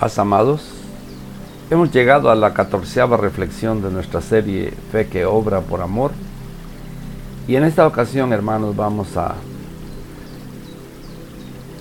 Paz amados, hemos llegado a la catorceava reflexión de nuestra serie Fe que obra por amor. Y en esta ocasión, hermanos, vamos a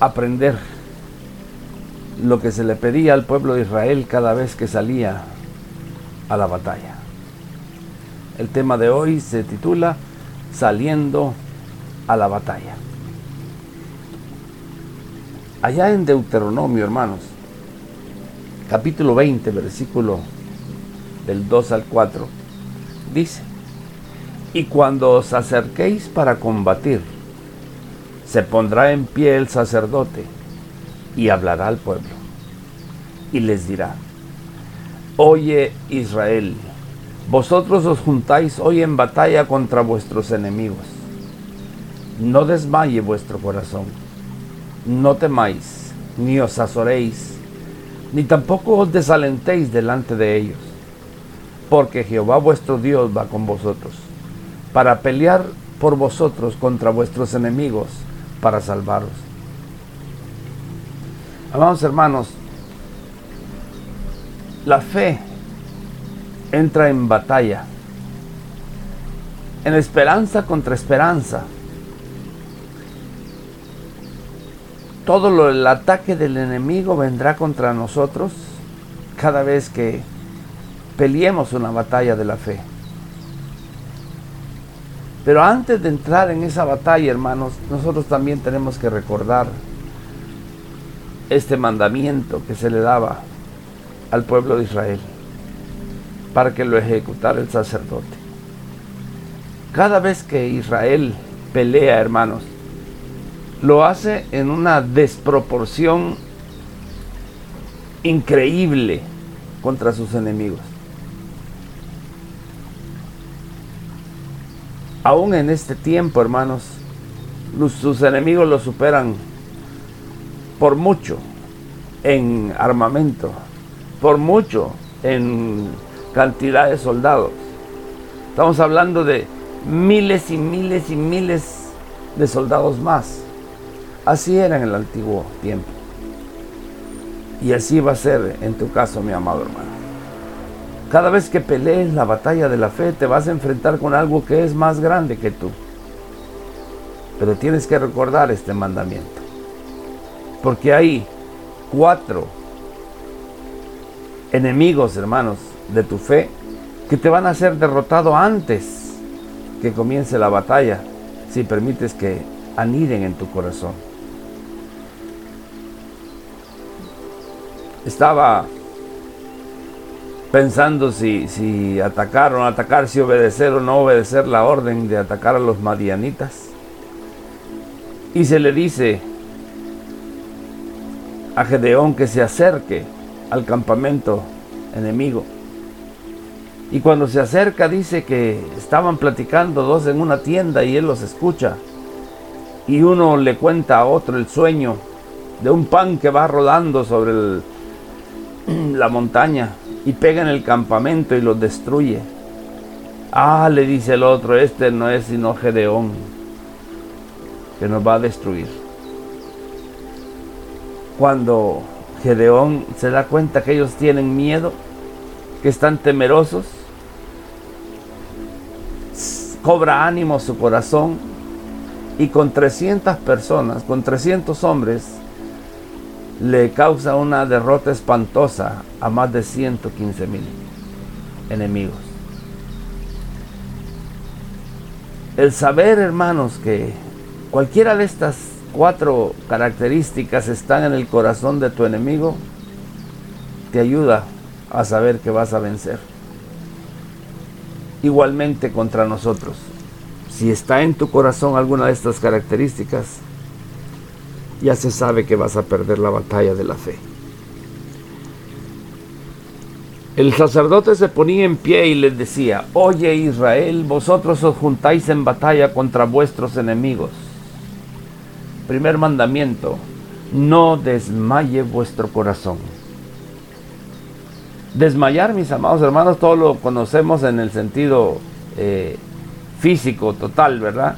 aprender lo que se le pedía al pueblo de Israel cada vez que salía a la batalla. El tema de hoy se titula Saliendo a la batalla. Allá en Deuteronomio, hermanos, capítulo 20, versículo del 2 al 4, dice, y cuando os acerquéis para combatir, se pondrá en pie el sacerdote y hablará al pueblo y les dirá, oye Israel, vosotros os juntáis hoy en batalla contra vuestros enemigos. No desmaye vuestro corazón, no temáis, ni os azoréis, ni tampoco os desalentéis delante de ellos, porque Jehová vuestro Dios va con vosotros, para pelear por vosotros contra vuestros enemigos, para salvaros. Amados hermanos, la fe entra en batalla, en esperanza contra esperanza. Todo lo, el ataque del enemigo vendrá contra nosotros cada vez que peleemos una batalla de la fe. Pero antes de entrar en esa batalla, hermanos, nosotros también tenemos que recordar este mandamiento que se le daba al pueblo de Israel para que lo ejecutara el sacerdote. Cada vez que Israel pelea, hermanos, lo hace en una desproporción increíble contra sus enemigos. Aún en este tiempo, hermanos, sus enemigos lo superan por mucho en armamento, por mucho en cantidad de soldados. Estamos hablando de miles y miles y miles de soldados más. Así era en el antiguo tiempo. Y así va a ser en tu caso, mi amado hermano. Cada vez que pelees la batalla de la fe, te vas a enfrentar con algo que es más grande que tú. Pero tienes que recordar este mandamiento. Porque hay cuatro enemigos, hermanos, de tu fe que te van a ser derrotado antes que comience la batalla si permites que aniden en tu corazón. Estaba pensando si, si atacar o no atacar, si obedecer o no obedecer la orden de atacar a los madianitas. Y se le dice a Gedeón que se acerque al campamento enemigo. Y cuando se acerca dice que estaban platicando dos en una tienda y él los escucha. Y uno le cuenta a otro el sueño de un pan que va rodando sobre la montaña y pega en el campamento y lo destruye. Ah, le dice el otro, este no es sino Gedeón, que nos va a destruir cuando Gedeón se da cuenta que ellos tienen miedo, que están temerosos, cobra ánimo su corazón y con 300 personas, con 300 hombres, le causa una derrota espantosa a más de 115 mil enemigos. El saber, hermanos, que cualquiera de estas cuatro características están en el corazón de tu enemigo, te ayuda a saber que vas a vencer. Igualmente contra nosotros. Si está en tu corazón alguna de estas características, ya se sabe que vas a perder la batalla de la fe. El sacerdote se ponía en pie y les decía, oye Israel, vosotros os juntáis en batalla contra vuestros enemigos Primer mandamiento, no desmaye vuestro corazón. Desmayar, mis amados hermanos, todo lo conocemos en el sentido eh, físico total, ¿verdad?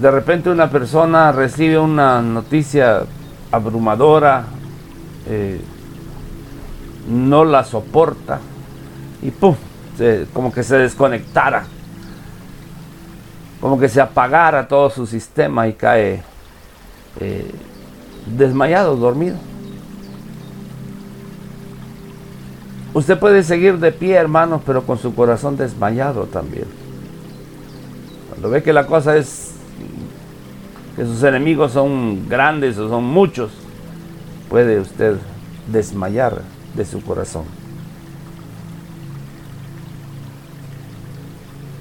De repente una persona recibe una noticia abrumadora, eh, no la soporta y ¡pum! como que se desconectara, como que se apagara todo su sistema y cae eh, desmayado, dormido. Usted puede seguir de pie, hermanos, pero con su corazón desmayado también. Cuando ve que la cosa es que sus enemigos son grandes o son muchos, puede usted desmayar de su corazón.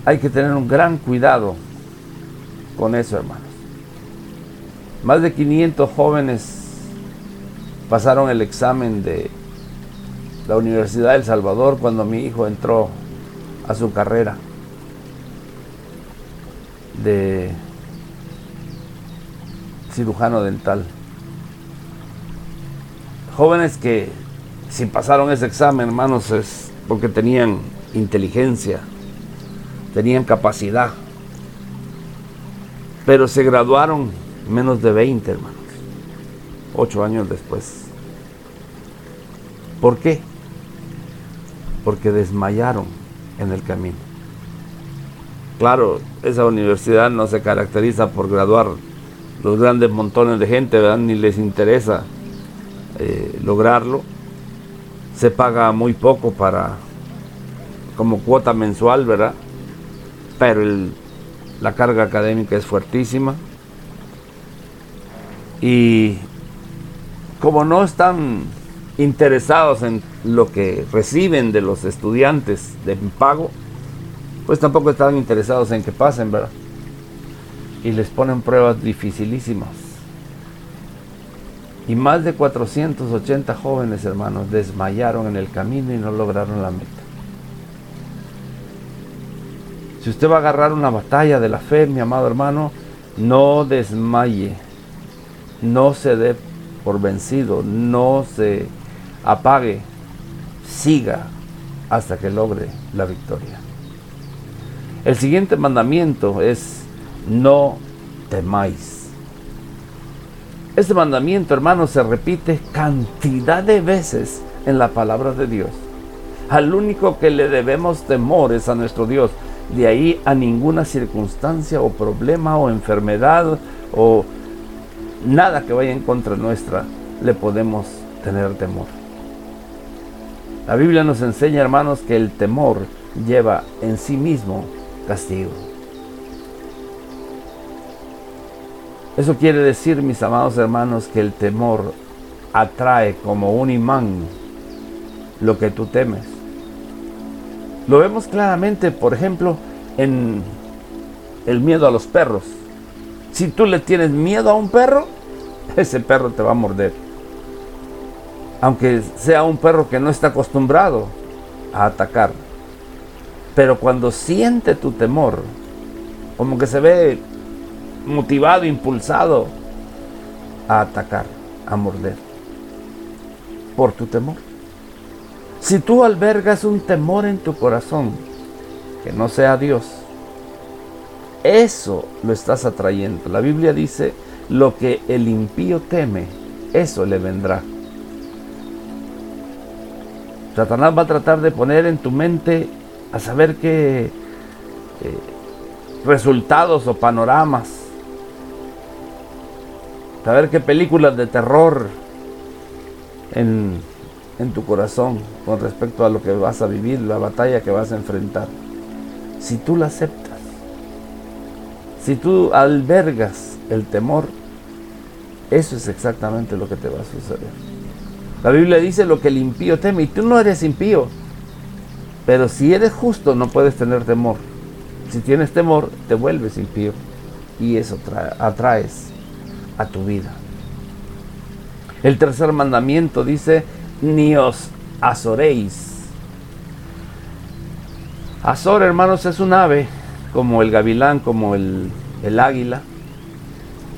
Hay que tener un gran cuidado con eso, hermanos. Más de 500 jóvenes pasaron el examen de la Universidad del Salvador cuando mi hijo entró a su carrera de cirujano dental. Jóvenes que si pasaron ese examen, hermanos, es porque tenían inteligencia, tenían capacidad, pero se graduaron menos de 20, hermanos, ocho años después. ¿Por qué? Porque desmayaron en el camino. Claro, esa universidad no se caracteriza por graduar los grandes montones de gente, ¿verdad? Ni les interesa eh, lograrlo. Se paga muy poco para como cuota mensual, ¿verdad? Pero la carga académica es fuertísima. Y como no están interesados en lo que reciben de los estudiantes de pago, pues tampoco están interesados en que pasen, ¿verdad? Y les ponen pruebas dificilísimas. Y más de 480 jóvenes hermanos desmayaron en el camino y no lograron la meta. Si usted va a agarrar una batalla de la fe, mi amado hermano, no desmaye, no se dé por vencido, no se apague, siga hasta que logre la victoria. El siguiente mandamiento es no temáis. Este mandamiento, hermanos, se repite cantidad de veces en la palabra de Dios. Al único que le debemos temor es a nuestro Dios. De ahí a ninguna circunstancia o problema o enfermedad o nada que vaya en contra nuestra le podemos tener temor. La Biblia nos enseña, hermanos, que el temor lleva en sí mismo castigo. Eso quiere decir, mis amados hermanos, que el temor atrae como un imán lo que tú temes. Lo vemos claramente, por ejemplo, en el miedo a los perros. Si tú le tienes miedo a un perro, ese perro te va a morder. Aunque sea un perro que no está acostumbrado a atacar. Pero cuando siente tu temor, como que se ve motivado, impulsado a atacar, a morder, por tu temor. Si tú albergas un temor en tu corazón, que no sea Dios, eso lo estás atrayendo. La Biblia dice, lo que el impío teme, eso le vendrá. Satanás va a tratar de poner en tu mente a saber qué eh, resultados o panoramas saber qué películas de terror en, en tu corazón con respecto a lo que vas a vivir, la batalla que vas a enfrentar. Si tú la aceptas, si tú albergas el temor, eso es exactamente lo que te va a suceder. La Biblia dice lo que el impío teme y tú no eres impío. Pero si eres justo no puedes tener temor. Si tienes temor te vuelves impío y eso atraes a tu vida. El tercer mandamiento dice, ni os azoréis. Azor, hermanos, es un ave como el gavilán, como el, el águila,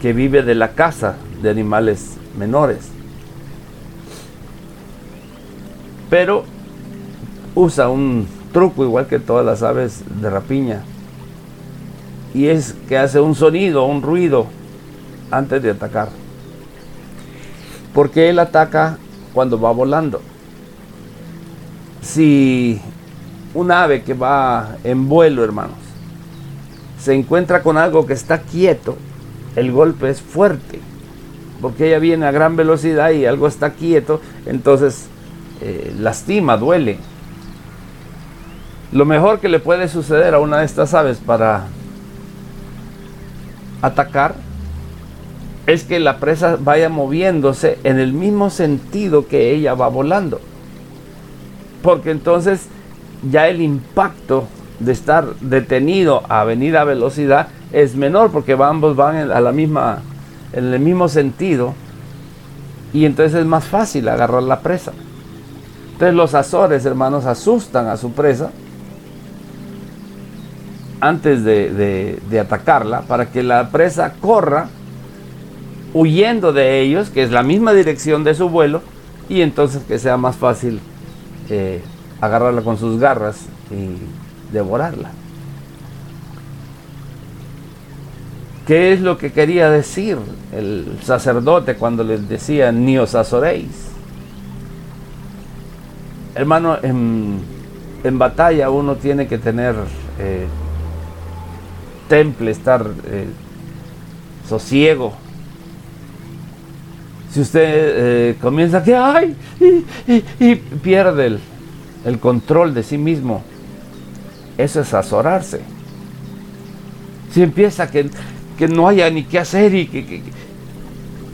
que vive de la caza de animales menores. Pero usa un truco igual que todas las aves de rapiña. Y es que hace un sonido, un ruido antes de atacar. Porque él ataca cuando va volando. si un ave que va en vuelo, hermanos, se encuentra con algo que está quieto, el golpe es fuerte, porque ella viene a gran velocidad y algo está quieto, entonces eh, lastima, duele. Lo mejor que le puede suceder a una de estas aves para atacar es que la presa vaya moviéndose en el mismo sentido que ella va volando. Porque entonces ya el impacto de estar detenido a venir a velocidad es menor porque ambos van a la misma, en el mismo sentido y entonces es más fácil agarrar la presa. Entonces los azores, hermanos, asustan a su presa antes de, de atacarla para que la presa corra huyendo de ellos, que es la misma dirección de su vuelo, y entonces que sea más fácil eh, agarrarla con sus garras y devorarla. ¿Qué es lo que quería decir el sacerdote cuando les decía ni os azoréis? Hermano, en, batalla uno tiene que tener eh, temple, estar eh, sosiego, si usted eh, comienza que ay y, pierde el, control de sí mismo, eso es azorarse. Si empieza que, que no haya ni qué hacer y que,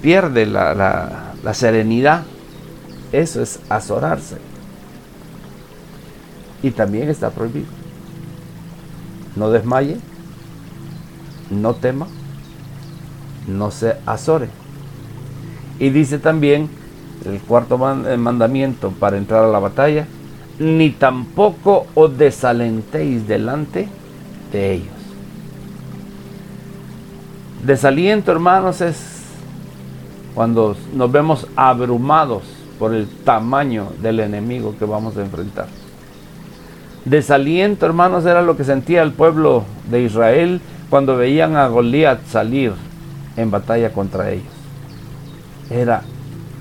pierde la, la serenidad, eso es azorarse. Y también está prohibido. No desmaye, no tema, no se azore. Y dice también el cuarto mandamiento para entrar a la batalla, ni tampoco os desalentéis delante de ellos. Desaliento, hermanos, es cuando nos vemos abrumados por el tamaño del enemigo que vamos a enfrentar. Desaliento, hermanos, era lo que sentía el pueblo de Israel cuando veían a Goliat salir en batalla contra ellos. Era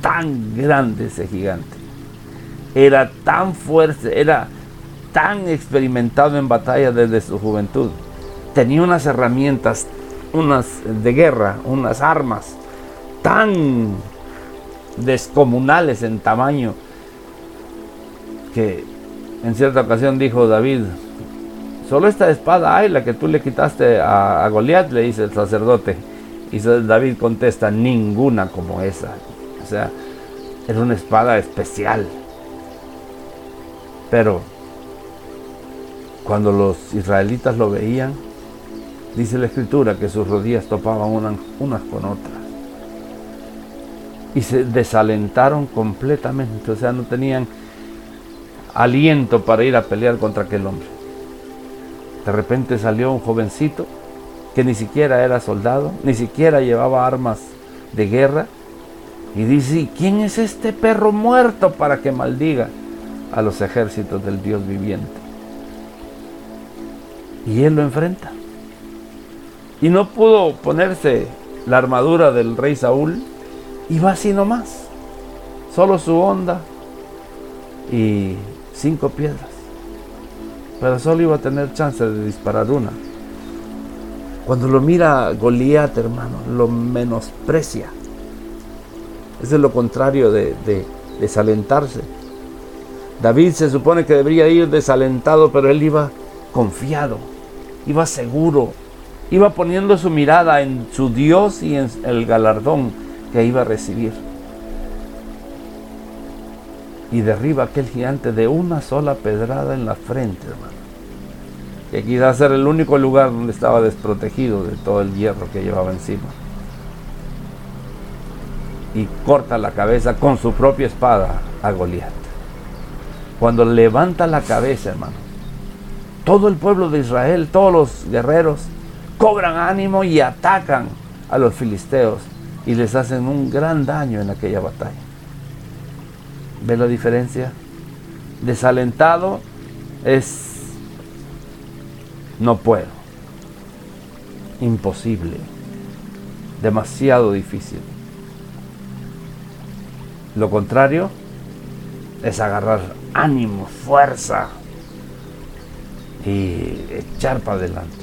tan grande ese gigante. Era tan fuerte, era tan experimentado en batalla desde su juventud. Tenía unas herramientas, unas de guerra, unas armas tan descomunales en tamaño que en cierta ocasión dijo David, solo esta espada hay, la que tú le quitaste a, a Goliat, le dice el sacerdote. Y David contesta, ninguna como esa. O sea, era una espada especial. Pero cuando los israelitas lo veían, dice la escritura que sus rodillas topaban unas con otras. Y se desalentaron completamente, o sea, no tenían aliento para ir a pelear contra aquel hombre. De repente salió un jovencito que ni siquiera era soldado, ni siquiera llevaba armas de guerra. Y dice, ¿quién es este perro muerto para que maldiga a los ejércitos del Dios viviente? Y él lo enfrenta. Y no pudo ponerse la armadura del rey Saúl, y va así nomás. Solo su onda y cinco piedras. Pero solo iba a tener chance de disparar una. Cuando lo mira Goliat, hermano, lo menosprecia. es lo contrario de, desalentarse. David se supone que debería ir desalentado, pero él iba confiado, iba seguro, iba poniendo su mirada en su Dios y en el galardón que iba a recibir. Y derriba aquel gigante de una sola pedrada en la frente, hermano que quizás era el único lugar donde estaba desprotegido de todo el hierro que llevaba encima. Y corta la cabeza con su propia espada a Goliat. Cuando levanta la cabeza, hermano, todo el pueblo de Israel, todos los guerreros, cobran ánimo y atacan a los filisteos y les hacen un gran daño en aquella batalla. ¿Ve la diferencia? Desalentado es no puedo. Imposible. Demasiado difícil. Lo contrario, es agarrar ánimo, fuerza y echar para adelante.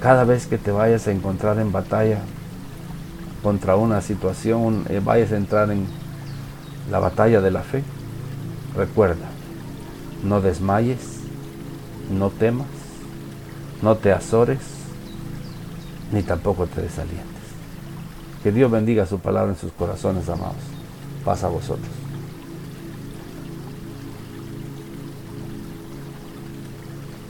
Cada vez que te vayas a encontrar en batalla contra una situación, eh, vayas a entrar en la batalla de la fe, recuerda, no desmayes, no temas, no te azores, ni tampoco te desalientes. Que Dios bendiga su palabra en sus corazones, amados. Pasa a vosotros.